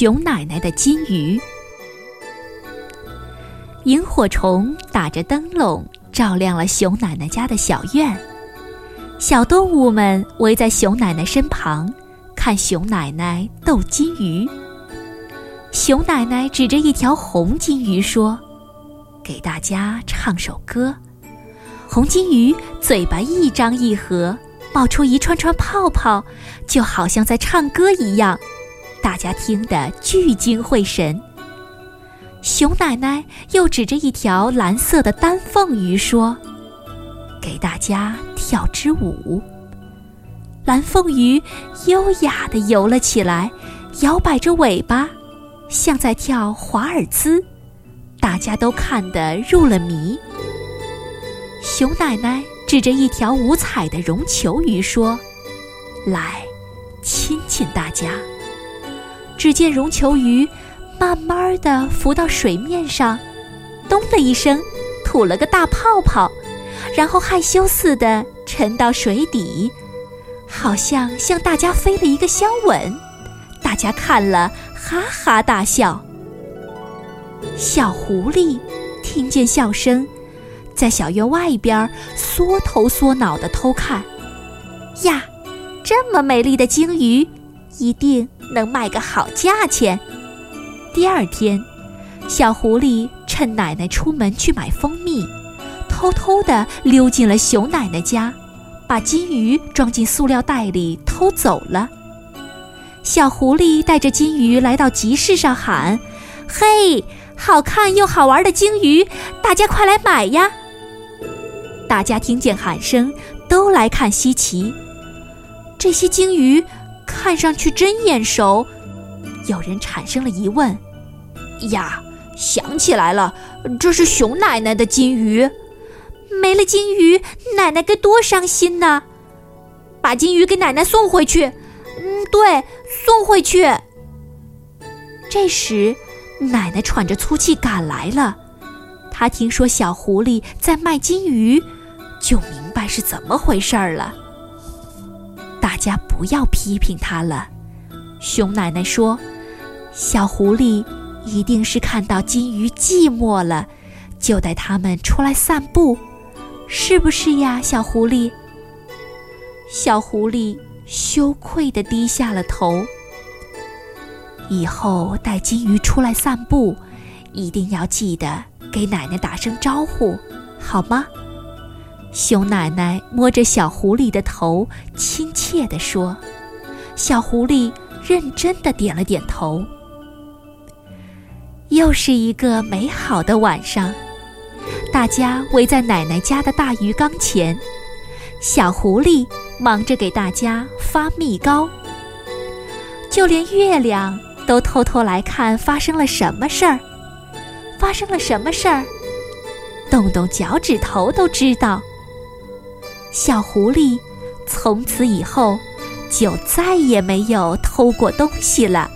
熊奶奶的金鱼。萤火虫打着灯笼，照亮了熊奶奶家的小院。小动物们围在熊奶奶身旁，看熊奶奶逗金鱼。熊奶奶指着一条红金鱼说：“给大家唱首歌。”红金鱼嘴巴一张一合，冒出一串串泡泡，就好像在唱歌一样，大家听得聚精会神。熊奶奶又指着一条蓝色的丹凤鱼说：“给大家跳支舞。”蓝凤鱼优雅地游了起来，摇摆着尾巴，像在跳华尔兹，大家都看得入了迷。熊奶奶指着一条五彩的绒球鱼说：“来，亲亲大家。”只见绒球鱼。慢慢的浮到水面上，咚的一声，吐了个大泡泡，然后害羞似的沉到水底，好像向大家飞了一个香吻。大家看了哈哈大笑。小狐狸听见笑声，在小院外边缩头缩脑的偷看。呀，这么美丽的鲸鱼，一定能卖个好价钱。第二天，小狐狸趁奶奶出门去买蜂蜜，偷偷地溜进了熊奶奶家，把金鱼装进塑料袋里偷走了。小狐狸带着金鱼来到集市上喊：“嘿，好看又好玩的金鱼，大家快来买呀！”大家听见喊声，都来看稀奇。这些鲸鱼看上去真眼熟。有人产生了疑问：“呀，想起来了，这是熊奶奶的金鱼，没了金鱼，奶奶该多伤心呢！把金鱼给奶奶送回去。嗯，对，送回去。”这时，奶奶喘着粗气赶来了。她听说小狐狸在卖金鱼，就明白是怎么回事儿了。家不要批评他了。熊奶奶说：“小狐狸一定是看到金鱼寂寞了，就带它们出来散步，是不是呀，小狐狸？”小狐狸羞愧地低下了头。以后带金鱼出来散步，一定要记得给奶奶打声招呼，好吗？熊奶奶摸着小狐狸的头，亲切地说：“小狐狸。”认真的点了点头。又是一个美好的晚上，大家围在奶奶家的大鱼缸前，小狐狸忙着给大家发蜜糕，就连月亮都偷偷来看发生了什么事儿。发生了什么事儿？动动脚趾头都知道。小狐狸从此以后。就再也没有偷过东西了。